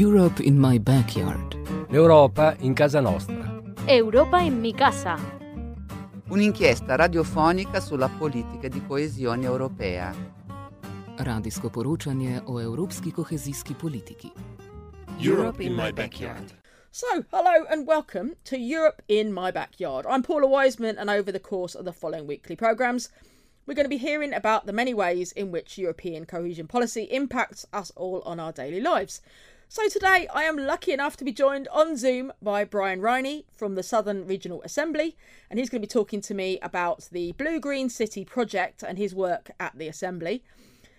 Europe in my backyard. L'Europa in casa nostra. Europa in mi casa. Un'inchiesta radiofonica sulla politica di coesione europea. Radijsko poročanje o evropski kohezijski politiki. Europe in my backyard. So, hello and welcome to Europe in My Backyard. I'm Paula Wiseman, and over the course of the following weekly programmes, we're going to be hearing about the many ways in which European cohesion policy impacts us all on our daily lives. So, today I am lucky enough to be joined on Zoom by Brian Riney from the Southern Regional Assembly, and he's going to be talking to me about the Blue Green City project and his work at the Assembly.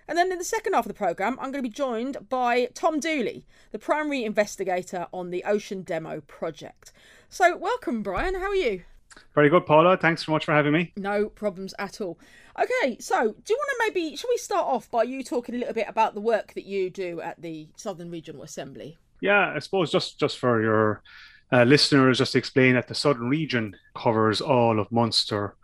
And then in the second half of the programme, I'm going to be joined by Tom Dooley, the primary investigator on the Ocean Demo project. So, welcome, Brian. How are you? Very good, Paula. Thanks so much for having me. No problems at all. Okay, so do you want to maybe, shall we start off by you talking a little bit about the work that you do at the Southern Regional Assembly? Yeah, I suppose just, just for your uh, listeners, just to explain that the Southern region covers all of Munster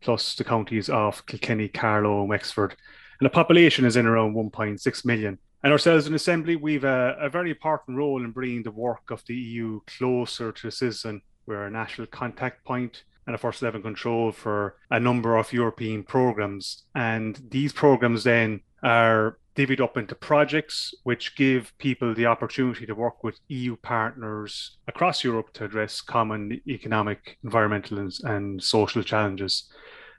plus the counties of Kilkenny, Carlow, and Wexford. And the population is in around 1.6 million. And ourselves in Assembly, we've a, a very important role in bringing the work of the EU closer to the citizen. We're a national contact point and a first level control for a number of European programs. And these programs then are divvied up into projects which give people the opportunity to work with EU partners across Europe to address common economic, environmental, and, and social challenges.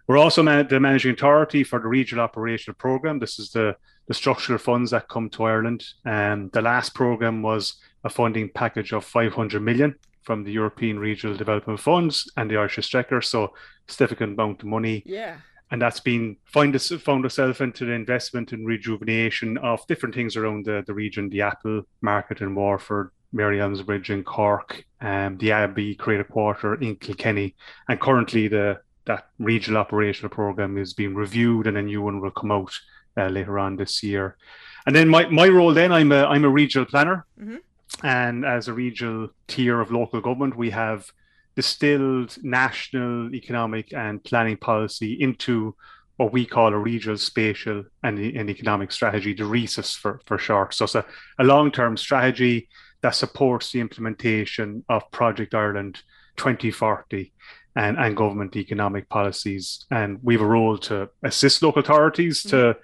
We're also man- the managing authority for the regional operational program. This is the, the structural funds that come to Ireland. And the last program was a funding package of 500 million from the European Regional Development Funds and the Irish Exchequer. So significant amount of money. Yeah. And that's been find us found itself into the investment and rejuvenation of different things around the, the region, the Apple market in Waterford, Mary Elmes Bridge in Cork, um, the Abbey Creative Quarter in Kilkenny, and currently the that regional operational program is being reviewed, and a new one will come out uh, later on this year. And then my, my role then I'm a I'm a regional planner, mm-hmm. And as a regional tier of local government, we have distilled national economic and planning policy into what we call a regional spatial and, economic strategy, the RESIS for, for short. So it's a, a long term strategy that supports the implementation of Project Ireland 2040 and, and government economic policies. And we have a role to assist local authorities mm-hmm. to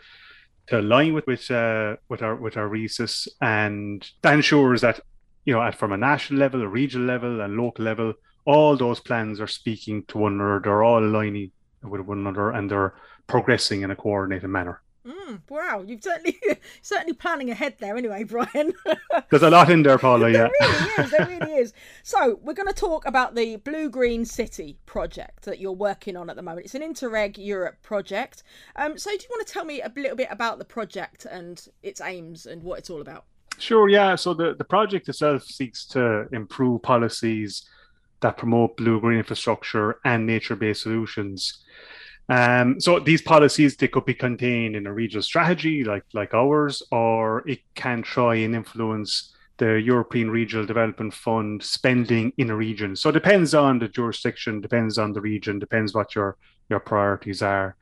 to align with with uh, with our with our RESIS, and that ensures that you know at from a national level, a regional level, and local level, all those plans are speaking to one another. They're all aligning with one another, and they're progressing in a coordinated manner. Mm, wow, you've certainly certainly planning ahead there, anyway, Brian. There's a lot in there, Paula. Yeah, there really is. There really is. So we're going to talk about the Blue Green City project that you're working on at the moment. It's an Interreg Europe project. Um, so do you want to tell me a little bit about the project and its aims and what it's all about? Sure. Yeah. So the the project itself seeks to improve policies that promote blue green infrastructure and nature based solutions um, so these policies they could be contained in a regional strategy like like ours, or it can try and influence the European Regional Development Fund spending in a region. So it depends on the jurisdiction, depends on the region, depends what your your priorities are.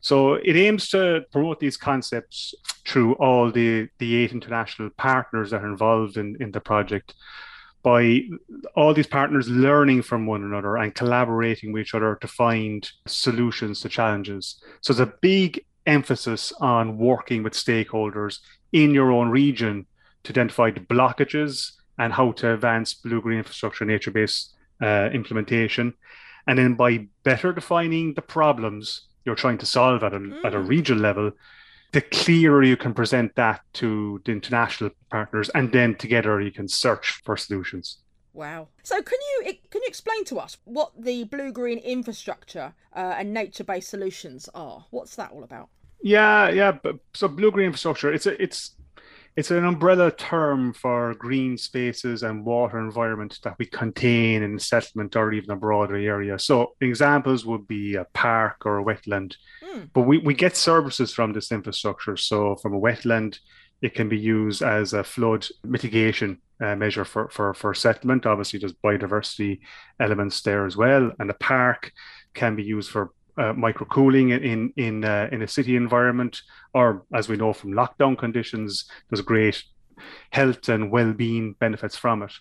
So it aims to promote these concepts through all the, the eight international partners that are involved in, in the project by all these partners learning from one another and collaborating with each other to find solutions to challenges. So there's a big emphasis on working with stakeholders in your own region to identify the blockages and how to advance blue green infrastructure nature based uh, implementation. And then by better defining the problems you're trying to solve at a, mm. at a mm. regional level, the clearer you can present that to the international partners, and then together you can search for solutions. Wow. So can you can you explain to us what the blue green infrastructure uh, and nature based solutions are? What's that all about? Yeah, yeah. But, so blue green infrastructure, it's a, it's it's an umbrella term for green spaces and water environment that we contain in a settlement or even a broader area. So examples would be a park or a wetland. Mm. But we, we get services from this infrastructure. So from a wetland, it can be used as a flood mitigation uh, measure for, for, for settlement. Obviously, there's biodiversity elements there as well. And a park can be used for uh, microcooling in in uh, in a city environment, or as we know from lockdown conditions, there's great health and well-being benefits from it.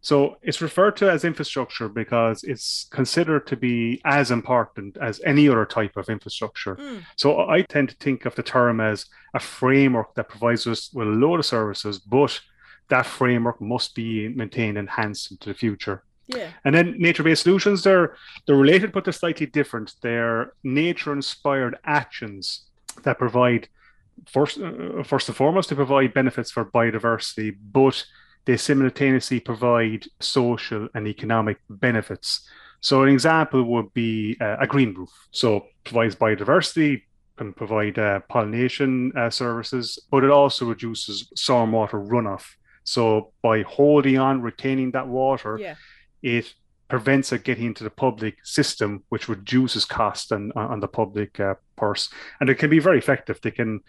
So it's referred to as infrastructure because it's considered to be as important as any other type of infrastructure. Mm. So I tend to think of the term as a framework that provides us with a load of services, but that framework must be maintained, and enhanced into the future. Yeah. And then nature-based solutions, they're they're related, but they're slightly different. They're nature-inspired actions that provide first uh, first and foremost to provide benefits for biodiversity, but they simultaneously provide social and economic benefits. So, an example would be uh, a green roof. So, provides biodiversity, can provide uh, pollination uh, services, but it also reduces stormwater runoff. So, by holding on, retaining that water, yeah. It prevents it getting into the public system, which reduces cost on, on the public uh, purse. And it can be very effective. They can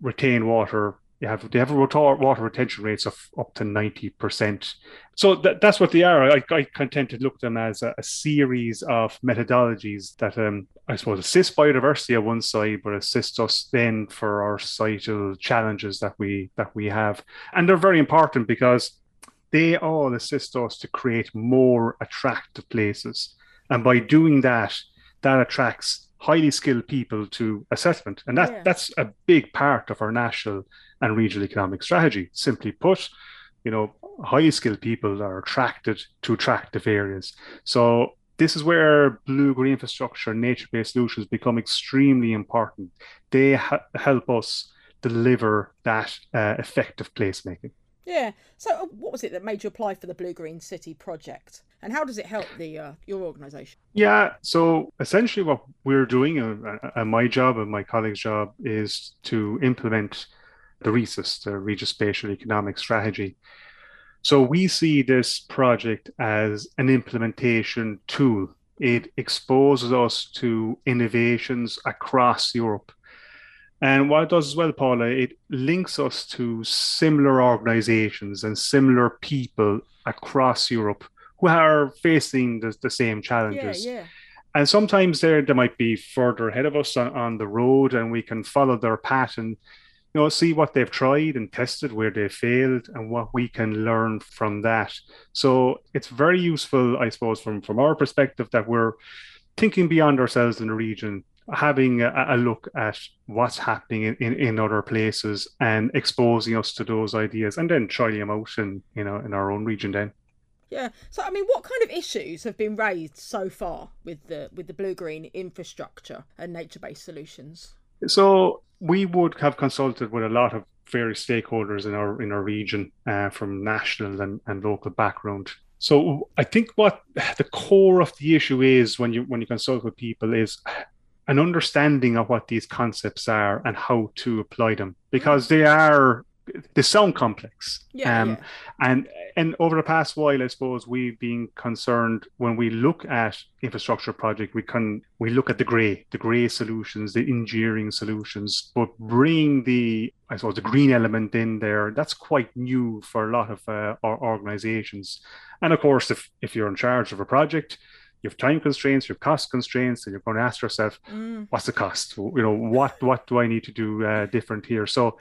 retain water you have they have water retention rates of up to 90%. So that, that's what they are. I, I to look at them as a, a series of methodologies that um, I suppose assist biodiversity on one side, but assist us then for our societal challenges that we that we have. And they're very important because they all assist us to create more attractive places. And by doing that, that attracts highly skilled people to assessment. And that, yeah. that's a big part of our national and regional economic strategy. Simply put, you know, highly skilled people are attracted to attractive areas. So this is where blue green infrastructure nature-based solutions become extremely important. They ha- help us deliver that uh, effective placemaking. Yeah. So, uh, what was it that made you apply for the Blue Green City project, and how does it help the uh, your organisation? Yeah. So, essentially, what we're doing, uh, uh, my job and my colleague's job, is to implement the RESIS, the Regis Spatial Economic Strategy. So we see this project as an implementation tool. It exposes us to innovations across Europe. And what it does as well, Paula, it links us to similar organizations and similar people across Europe who are facing the, the same challenges. Yeah, yeah. And sometimes they they might be further ahead of us on, on the road and we can follow their path and you know, see what they've tried and tested, where they failed, and what we can learn from that. So it's very useful, I suppose, from from our perspective, that we're thinking beyond ourselves in the region, having a, a look at what's happening in, in, in, other places, and exposing us to those ideas, and then trying them out in you know in our own region. Then. Yeah. So I mean, what kind of issues have been raised so far with the with the blue green infrastructure and nature based solutions? So we would have consulted with a lot of various stakeholders in our in our region uh, from national and, and local background. So I think what the core of the issue is when you when you consult with people is an understanding of what these concepts are and how to apply them because they are they sound complex. Yeah, um, yeah. And and over the past while, I suppose we've been concerned when we look at infrastructure project, we can we look at the grey, the grey solutions, the engineering solutions, but bring the I suppose the green element in there. That's quite new for a lot of uh, our organisations. And of course, if if you're in charge of a project, you have time constraints, you have cost constraints, and you're going to ask yourself, mm. what's the cost? You know, what what do I need to do uh, different here? So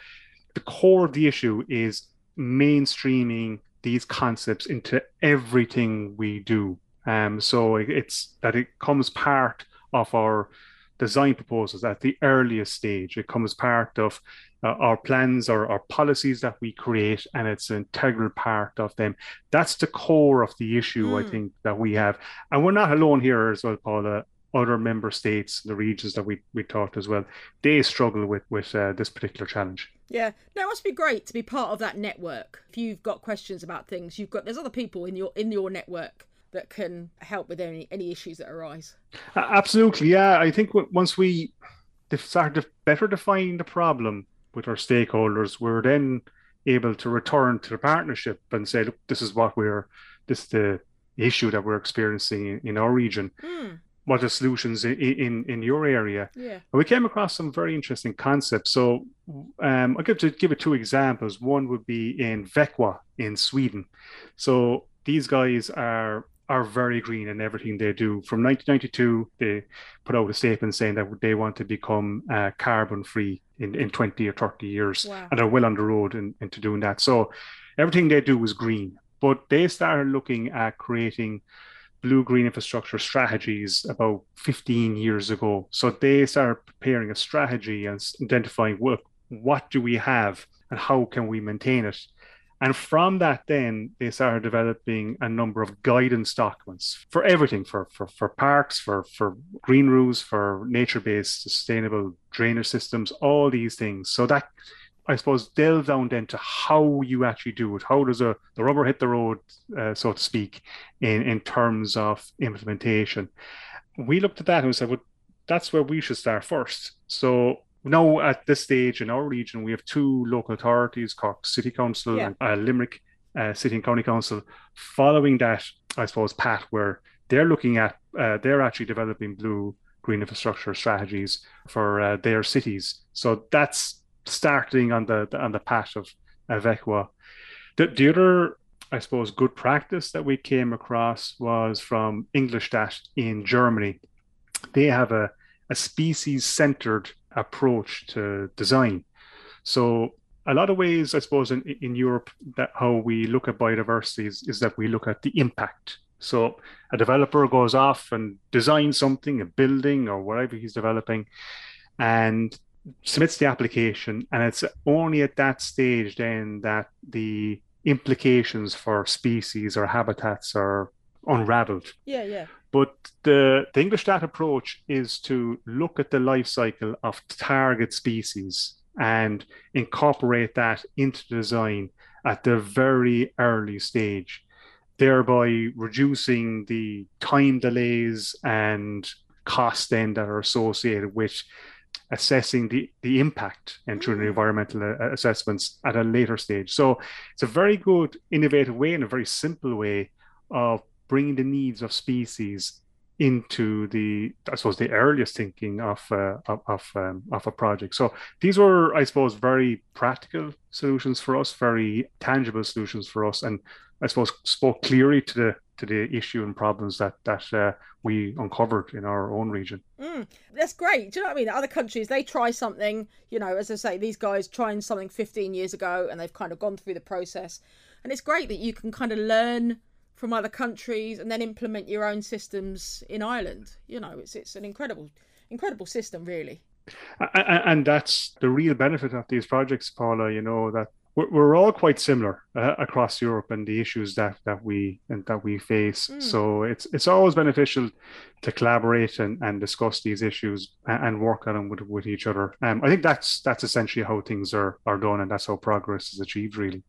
the core of the issue is mainstreaming these concepts into everything we do. Um, so it's that it comes part of our design proposals at the earliest stage. It comes part of uh, our plans or our policies that we create, and it's an integral part of them. That's the core of the issue, mm. I think, that we have. And we're not alone here as well, Paula other member states, the regions that we, we talked as well, they struggle with with uh, this particular challenge. Yeah, no, it must be great to be part of that network. If you've got questions about things, you've got there's other people in your in your network that can help with any any issues that arise. Uh, absolutely, yeah. I think once we start to better define the problem with our stakeholders, we're then able to return to the partnership and say, look, this is what we're this is the issue that we're experiencing in, our region. Mm what are solutions in, in, in your area. Yeah. And we came across some very interesting concepts. So um, I'll give, to give it two examples. One would be in Växjö in Sweden. So these guys are are very green in everything they do. From 1992, they put out a statement saying that they want to become uh, carbon free in, in 20 or 30 years, Wow. and are well on the road in, into doing that. So everything they do is green. But they started looking at creating blue green infrastructure strategies about 15 years ago. So they started preparing a strategy and identifying what what do we have and how can we maintain it. And from that, then they started developing a number of guidance documents for everything for, for, for parks, for, for green roofs, for nature based sustainable drainage systems, all these things. So that, I suppose, delve down then to how you actually do it. How does a, the rubber hit the road, uh, so to speak, in, in terms of implementation? We looked at that and we said, well, that's where we should start first. So now at this stage in our region, we have two local authorities, Cork City Council Yeah. and uh, Limerick uh, City and County Council. Following that, I suppose, Pat, where they're looking at, uh, they're actually developing blue green infrastructure strategies for uh, their cities. So that's starting on the on the path of of The, the other, I suppose, good practice that we came across was from Ingolstadt in Germany. They have a, a species centered approach to design. So a lot of ways, I suppose, in, in Europe, that how we look at biodiversity is, is that we look at the impact. So a developer goes off and designs something, a building or whatever he's developing, and submits the application. And it's only at that stage then that the implications for species or habitats are unraveled. Yeah, yeah. But the, the Ingolstadt approach is to look at the life cycle of target species and incorporate that into design at the very early stage, thereby reducing the time delays and costs then that are associated with assessing the, the impact and through the environmental uh, assessments at a later stage. So it's a very good, innovative way and a very simple way of bringing the needs of species into the, I suppose, the earliest thinking of uh, of of, um, of a project. So these were, I suppose, very practical solutions for us, very tangible solutions for us, and I suppose spoke clearly to the to the issue and problems that that uh, we uncovered in our own region. Mm, that's great. Do you know what I mean? Other countries, they try something, you know, as I say, these guys trying something 15 years ago and they've kind of gone through the process. And it's great that you can kind of learn from other countries and then implement your own systems in Ireland. You know, it's it's an incredible, incredible system, really. And that's the real benefit of these projects, Paula. You know that we're all quite similar uh, across Europe and the issues that that we and that we face. Mm. So it's it's always beneficial to collaborate and, and discuss these issues and, and work on them with, with each other. Um, I think that's that's essentially how things are are done, and that's how progress is achieved. Really,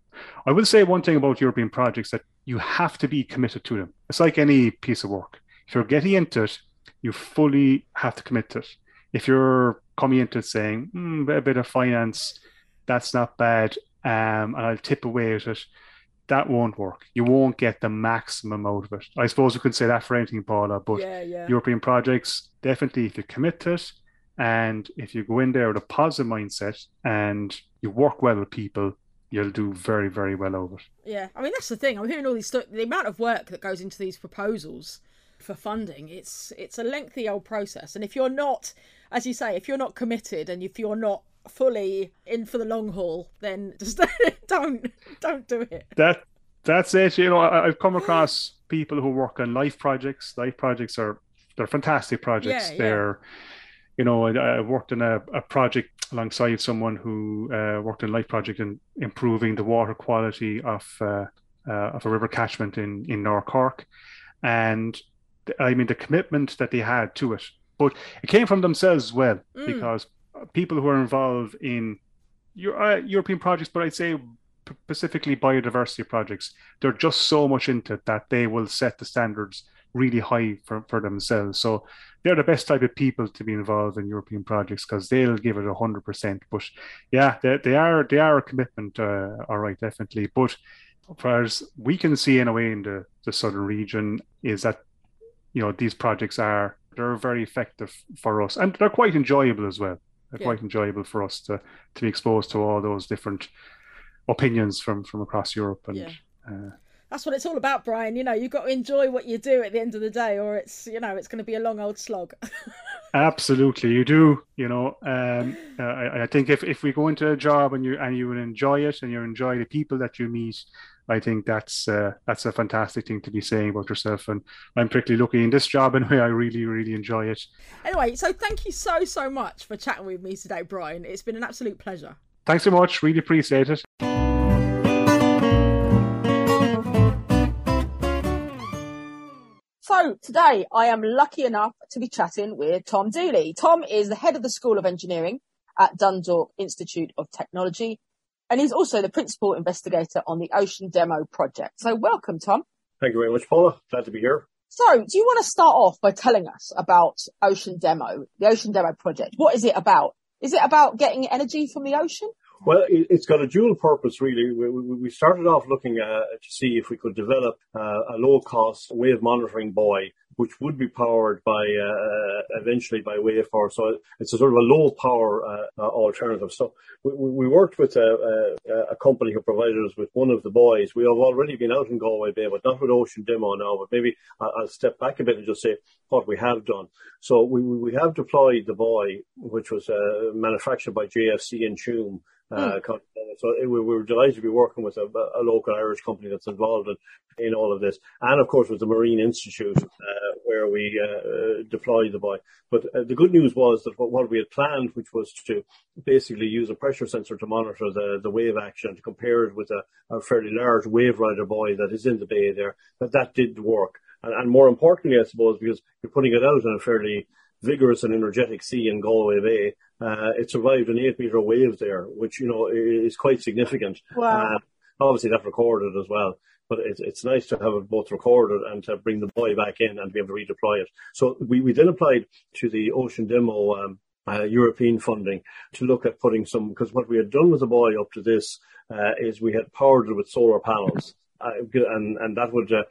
I will say one thing about European projects that you have to be committed to them. It's like any piece of work. If you're getting into it, you fully have to commit to it. If you're coming into it saying mm, a bit of finance, that's not bad um, and I'll tip away at it, that won't work. You won't get the maximum out of it. I suppose you could say that for anything, Paula, but yeah, yeah. European projects, definitely if you commit to it and if you go in there with a positive mindset and you work well with people, you'll do very, very well over it. Yeah, I mean, that's the thing. I'm hearing all these, st- the amount of work that goes into these proposals for funding, it's it's a lengthy old process. And if you're not, as you say, if you're not committed and if you're not fully in for the long haul, then just don't don't do it. That that's it. You know, I, have come across people who work on life projects. Life projects are they're fantastic projects. Yeah, they're you know, I, I worked on a, a, project alongside someone who uh, worked in life project in improving the water quality of uh, uh, of a river catchment in in North Cork, and I mean the commitment that they had to it, but it came from themselves as well mm. because people who are involved in uh, European projects, but I'd say specifically biodiversity projects, they're just so much into it that they will set the standards really high for, for themselves. So they're the best type of people to be involved in European projects because they'll give it hundred percent. But yeah, they, they are they are a commitment, uh, all right, definitely. But as we can see in a way in the, the southern region is that you know these projects are they're very effective for us and they're quite enjoyable as well. They're yeah. quite enjoyable for us to to be exposed to all those different opinions from from across Europe and. Yeah. Uh, That's what it's all about, Brian. You know, you've got to enjoy what you do at the end of the day, or it's you know it's going to be a long old slog. Absolutely, you do. You know, um, uh, I, I, think if, if we go into a job and you and you enjoy it and you enjoy the people that you meet, I think that's uh, that's a fantastic thing to be saying about yourself. And I'm particularly lucky in this job, and I really really enjoy it. Anyway, so thank you so so much for chatting with me today, Brian. It's been an absolute pleasure. Thanks so much. Really appreciate it. So today I am lucky enough to be chatting with Tom Dooley. Tom is the head of the School of Engineering at Dundalk Institute of Technology, and he's also the principal investigator on the Ocean Demo project. So welcome, Tom. Thank you very much, Paula. Glad to be here. So, do you want to start off by telling us about Ocean Demo, the Ocean Demo project? What is it about? Is it about getting energy from the ocean? Well, it's got a dual purpose, really. We started off looking uh, to see if we could develop uh, a low cost wave monitoring buoy which would be powered by uh, eventually by Wavepower. So it's a sort of a low power uh, alternative. So we, worked with a, a, a, company who provided us with one of the buoys. We have already been out in Galway Bay, but not with Ocean Demo now. But maybe I'll step back a bit and just say what we have done. So we, we have deployed the buoy, which was uh, manufactured by JFC in Tuam. Uh, mm. So we were delighted to be working with a, a, local Irish company that's involved in, in all of this, and of course with the Marine Institute, uh, where we uh, deployed the buoy. But uh, the good news was that what, what, we had planned, which was to basically use a pressure sensor to monitor the, the wave action, to compare it with a, a fairly large wave rider buoy that is in the bay there, that that did work. And, and more importantly, I suppose, because you're putting it out in a fairly vigorous and energetic sea in Galway Bay. Uh, it survived an eight meter wave there, which, you know, is quite significant. Wow. Uh, obviously that recorded as well, but it's, it's nice to have it both recorded and to bring the buoy back in and be able to redeploy it. So we, we then applied to the Ocean Demo, um, uh, European funding to look at putting some, because what we had done with the buoy up to this, uh, is we had powered it with solar panels. Uh, and and that would uh,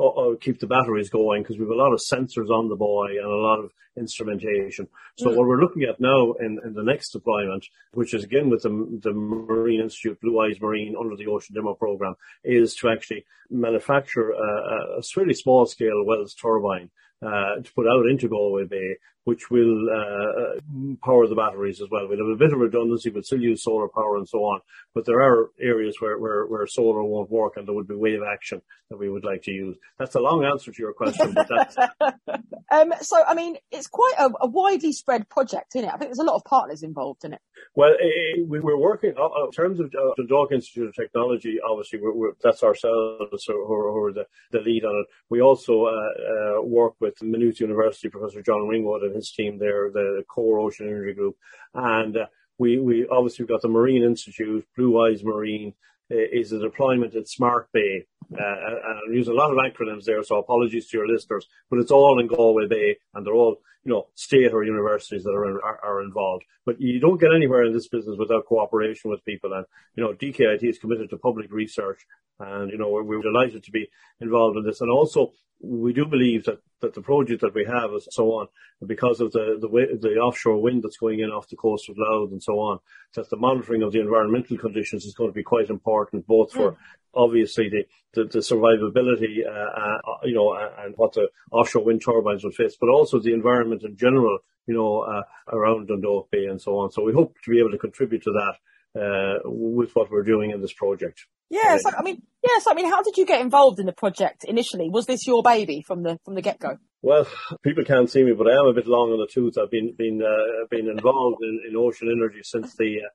uh, keep the batteries going because we have a lot of sensors on the buoy and a lot of instrumentation. So mm. what we're looking at now in, in the next deployment, which is again with the, the Marine Institute, Blue Eyes Marine under the Ocean Demo program, is to actually manufacture a, a fairly small scale Wells turbine uh, to put out into Galway Bay, which will uh, uh, power the batteries as well. We'll have a bit of redundancy, but still use solar power and so on. But there are areas where, where, where solar won't work and there would be wave action that we would like to use. That's a long answer to your question, but that's. um, so, I mean, it's quite a, a, widely spread project, isn't it? I think there's a lot of partners involved in it. Well, eh, we, are working uh, in terms of uh, the Dundalk Institute of Technology. Obviously, we're, we're, that's ourselves who, who are the, the, lead on it. We also uh, uh, work with Maynooth University Professor John Ringwood and his team there, the Core Ocean Energy Group, and uh, we we obviously got the Marine Institute, Blue Eyes Marine, is a deployment in Smart Bay. Uh, and I'm using a lot of acronyms there, so apologies to your listeners, but it's all in Galway Bay, and they're all, you know, state or universities that are, in, are, are involved. But you don't get anywhere in this business without cooperation with people, and you know, DKIT is committed to public research, and you know, we're, we're delighted to be involved in this, and also we do believe that, that the project that we have is so on, because of the, the, the offshore wind that's going in off the coast of Louth and so on, that the monitoring of the environmental conditions is going to be quite important, both for mm. obviously the, the, the survivability, uh, uh, you know, and what the offshore wind turbines will face, but also the environment in general, you know, uh, around Dundalk Bay and so on. So we hope to be able to contribute to that uh, with what we're doing in this project. Yes, I mean, yes, I mean, how did you get involved in the project initially? Was this your baby from the from the get go? Well, people can't see me, but I am a bit long on the tooth. I've been been uh, been involved in, in ocean energy since the uh,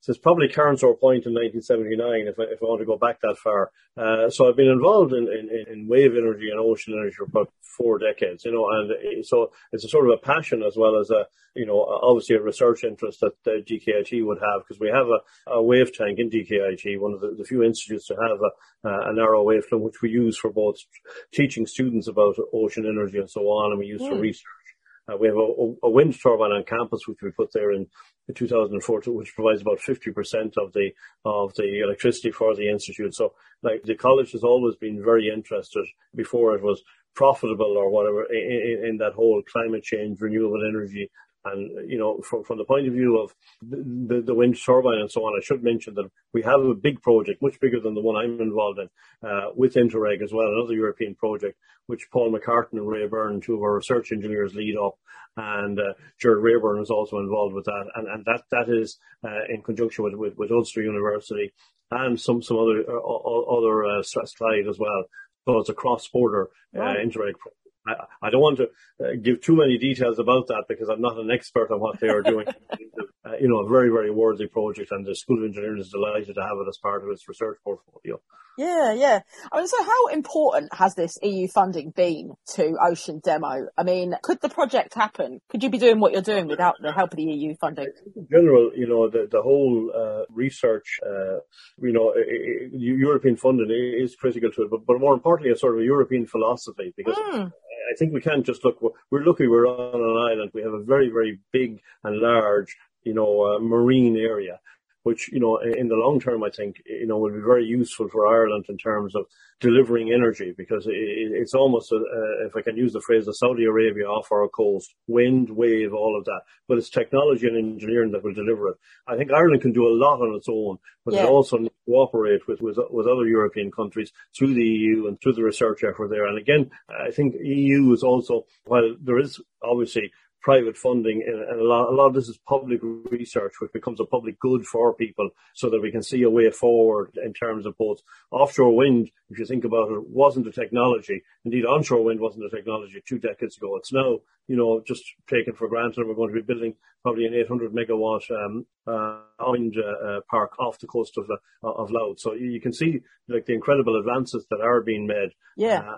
since probably Carnsore Point in 1979, if I, if I want to go back that far. Uh, so I've been involved in, in, in, wave energy and ocean energy for about four decades, you know, and so it's a sort of a passion as well as a, you know, obviously a research interest that uh, DKIT would have because we have a, a, wave tank in DKIT, one of the, the few institutes to have a, a, narrow wave front, which we use for both teaching students about ocean energy and so on, and we use for hmm. research. Uh, we have a, a, wind turbine on campus, which we put there in 2004, which provides about 50% of the of the electricity for the institute. So, like the college has always been very interested before it was profitable or whatever in, in, that whole climate change, renewable energy And, you know, from, from the point of view of the, the, wind turbine and so on, I should mention that we have a big project, much bigger than the one I'm involved in, uh, with Interreg as well, another European project, which Paul McCartan and Ray Byrne, two of our research engineers, lead up. And uh, Jared Rayburn is also involved with that. And, and that, that is uh, in conjunction with, with, with Ulster University and some, some other, uh, other uh, as well. So it's a cross-border uh, Interreg I, I don't want to uh, give too many details about that because I'm not an expert on what they are doing. uh, you know, a very, very worthy project, and the School of Engineering is delighted to have it as part of its research portfolio. Yeah, yeah. I mean, so how important has this EU funding been to Ocean Demo? I mean, could the project happen? Could you be doing what you're doing without the help of the EU funding? In general, you know, the, the whole uh, research, uh, you know, European funding is critical to it, but, but more importantly, a sort of a European philosophy because. Mm I think we can't just look. We're lucky we're on an island. We have a very, very big and large, you know, uh, marine area which, you know, in the long term, I think, you know, will be very useful for Ireland in terms of delivering energy because it's almost, a, a, if I can use the phrase, a Saudi Arabia off our coast, wind, wave, all of that. But it's technology and engineering that will deliver it. I think Ireland can do a lot on its own, but yeah. it also needs to cooperate with, with, with other European countries through the EU and through the research effort there. And again, I think EU is also, while there is obviously private funding and a lot, a lot of this is public research which becomes a public good for people so that we can see a way forward in terms of both offshore wind if you think about it wasn't a technology. Indeed onshore wind wasn't a technology two decades ago. It's now you know just taken for granted. We're going to be building probably an 800 megawatt um, uh, wind uh, uh, park off the coast of uh, of Louth. So you can see like the incredible advances that are being made. Yeah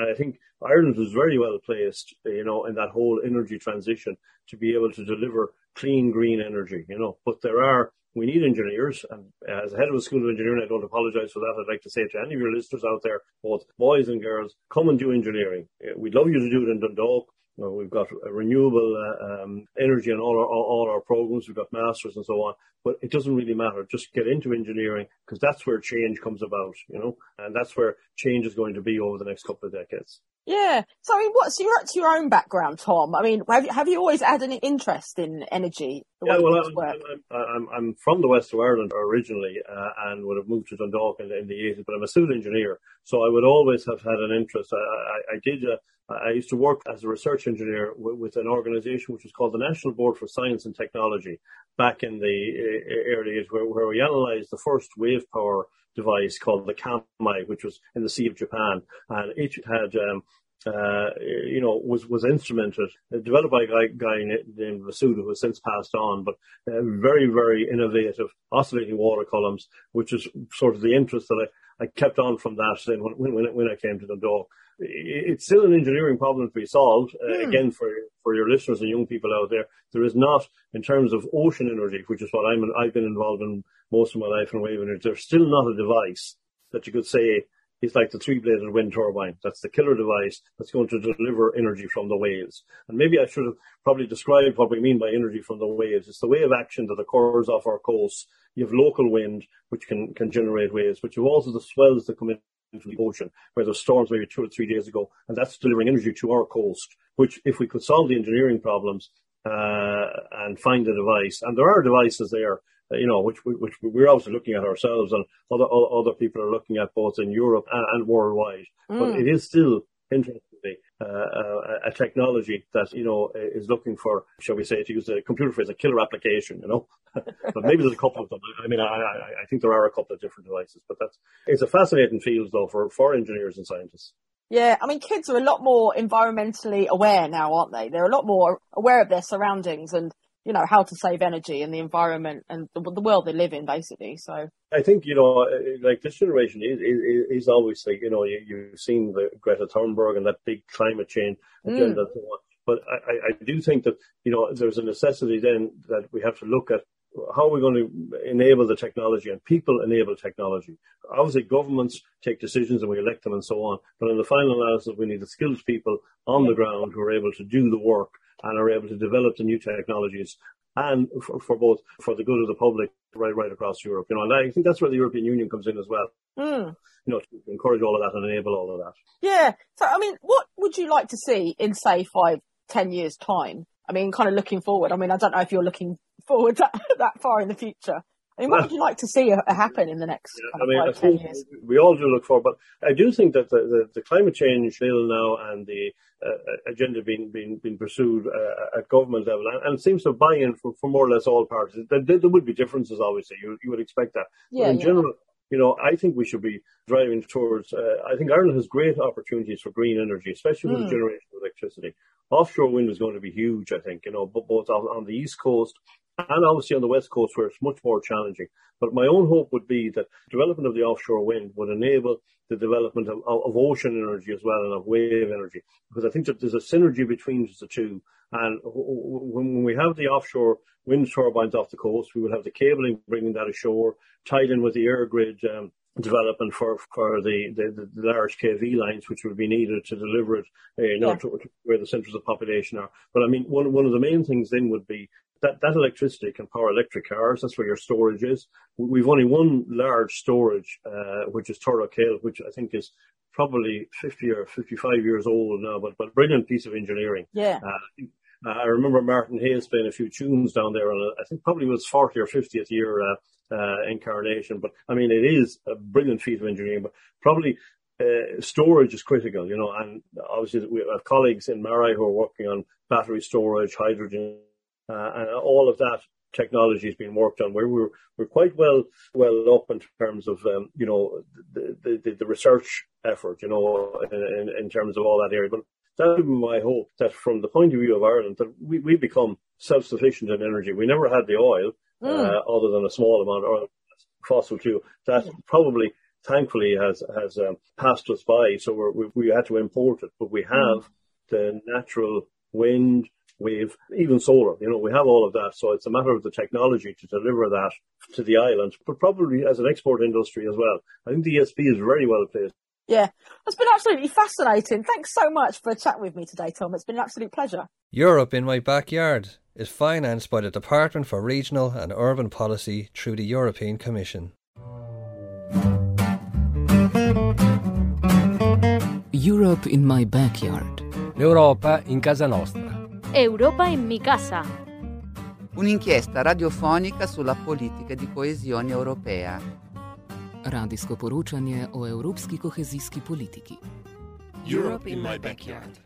uh, I think Ireland was very well placed, you know, in that whole energy transition to be able to deliver clean, green energy, you know. But there are, we need engineers. And as head of a school of engineering, I don't apologize for that. I'd like to say to any of your listeners out there, both boys and girls, come and do engineering. We'd love you to do it in Dundalk. Well, we've got renewable uh, um, energy in all our, all our programs. We've got masters and so on, but it doesn't really matter. Just get into engineering because that's where change comes about, you know, and that's where change is going to be over the next couple of decades. Yeah. So, I mean, what's your, your own background, Tom? I mean, have you, have you always had an interest in energy? Yeah, well, I'm, I'm, I'm, from the west of Ireland originally uh, and would have moved to Dundalk in, in, the 80s, but I'm a civil engineer. So I would always have had an interest. I, I, I did, uh, I used to work as a research engineer with, with an organization which was called the National Board for Science and Technology back in the early years where, where we analyzed the first wave power device called the Kaimei, which was in the Sea of Japan, and it had um, uh, you know, was, was instrumented, developed by a guy, guy named Masuda, who has since passed on, but uh, very, very innovative oscillating water columns, which is sort of the interest that I, I kept on from that then when, when, when I came to Dundalk. It's still an engineering problem to be solved. Uh, mm. Again, for for your listeners and young people out there, there is not, in terms of ocean energy, which is what I'm, I've been involved in most of my life in wave energy, there's still not a device that you could say is like the three-bladed wind turbine. That's the killer device that's going to deliver energy from the waves. And maybe I should have probably described what we mean by energy from the waves. It's the wave action that occurs off our coast. You have local wind, which can, can generate waves, but you have also the swells that come in into the ocean, where there's storms maybe two or three days ago, and that's delivering energy to our coast, which if we could solve the engineering problems, uh, and find a device, and there are devices there, you know, which, which we're obviously looking at ourselves and other, other people are looking at both in Europe and, and worldwide, mm. but it is still interestingly, uh, uh, a technology that, you know, is looking for, shall we say, to use the computer phrase, a killer application, you know, but maybe there's a couple of them. I mean, I, I, I think there are a couple of different devices, but that's, it's a fascinating field though for, for engineers and scientists. Yeah, I mean, kids are a lot more environmentally aware now, aren't they? They're a lot more aware of their surroundings and, you know, how to save energy and the environment and the, the world they live in, basically. So I think, you know, like this generation is, is, is obviously, you know, you, you've seen the Greta Thunberg and that big climate change agenda. Mm. But I, I do think that, you know, there's a necessity then that we have to look at how are we going to enable the technology and people enable technology? Obviously, governments take decisions and we elect them and so on. But in the final analysis, we need the skilled people on the ground who are able to do the work and are able to develop the new technologies and for, for both for the good of the public right right across Europe. You know, and I think that's where the European Union comes in as well. Mm. You know, to encourage all of that and enable all of that. Yeah. So, I mean, what would you like to see in, say, five, ten years' time? I mean, kind of looking forward. I mean, I don't know if you're looking forward that, that far in the future. I mean, what would you like to see happen in the next yeah, I mean, five, I ten years? We all do look forward, but I do think that the, the, the climate change bill now and the uh, agenda being being, being pursued uh, at government level, and, and seems to buy in for, for more or less all parties. There, there, would be differences, obviously. You, you would expect that. Yeah, but in yeah. general, you know, I think we should be driving towards. Uh, I think Ireland has great opportunities for green energy, especially with mm. the hmm. generation of electricity. Offshore wind is going to be huge. I think you know, both on, on the east coast and obviously on the west coast where it's much more challenging. But my own hope would be that development of the offshore wind would enable the development of, of ocean energy as well and of wave energy, because I think that there's a synergy between the two. And when we have the offshore wind turbines off the coast, we will have the cabling bringing that ashore, tied in with the EirGrid um, development for for the, the, the, large KV lines, which would be needed to deliver it, uh, you know, yeah. to, to where the centres of population are. But I mean, one one of the main things then would be that, that electricity can power electric cars. That's where your storage is. We've only one large storage, uh, which is Kill, which I think is probably 50 or 55 years old now, but, but brilliant piece of engineering. Yeah. Uh, I remember Martin Hayes playing a few tunes down there, and I think probably was 40 or 50th year uh, uh, incarnation. But I mean, it is a brilliant feat of engineering. But probably uh, storage is critical, you know. And obviously, we have colleagues in MaREI who are working on battery storage, hydrogen uh, and all of that technology is being worked on. Where we're we're quite well well up in terms of um, you know the, the, the research effort, you know, in, in, terms of all that area. But that would be my hope that from the point of view of Ireland, that we, we become self sufficient in energy. We never had the oil, mm. uh, other than a small amount of fossil fuel. That probably, thankfully, has has um, passed us by. So we we had to import it, but we have mm. the natural wind, wave, even solar. You know, we have all of that. So it's a matter of the technology to deliver that to the island, but probably as an export industry as well. I think the ESB is very well placed. Yeah, it's been absolutely fascinating. Thanks so much for chatting with me today, Tom. It's been an absolute pleasure. Europe in My Backyard is financed by the Department for Regional and Urban Policy through the European Commission. Europe in My Backyard. L'Europa in casa nostra. Europa in mi casa. Un'inchiesta radiofonica sulla politica di coesione europea. Radijsko poročanje o evropski kohezijski politiki. Europe in my backyard.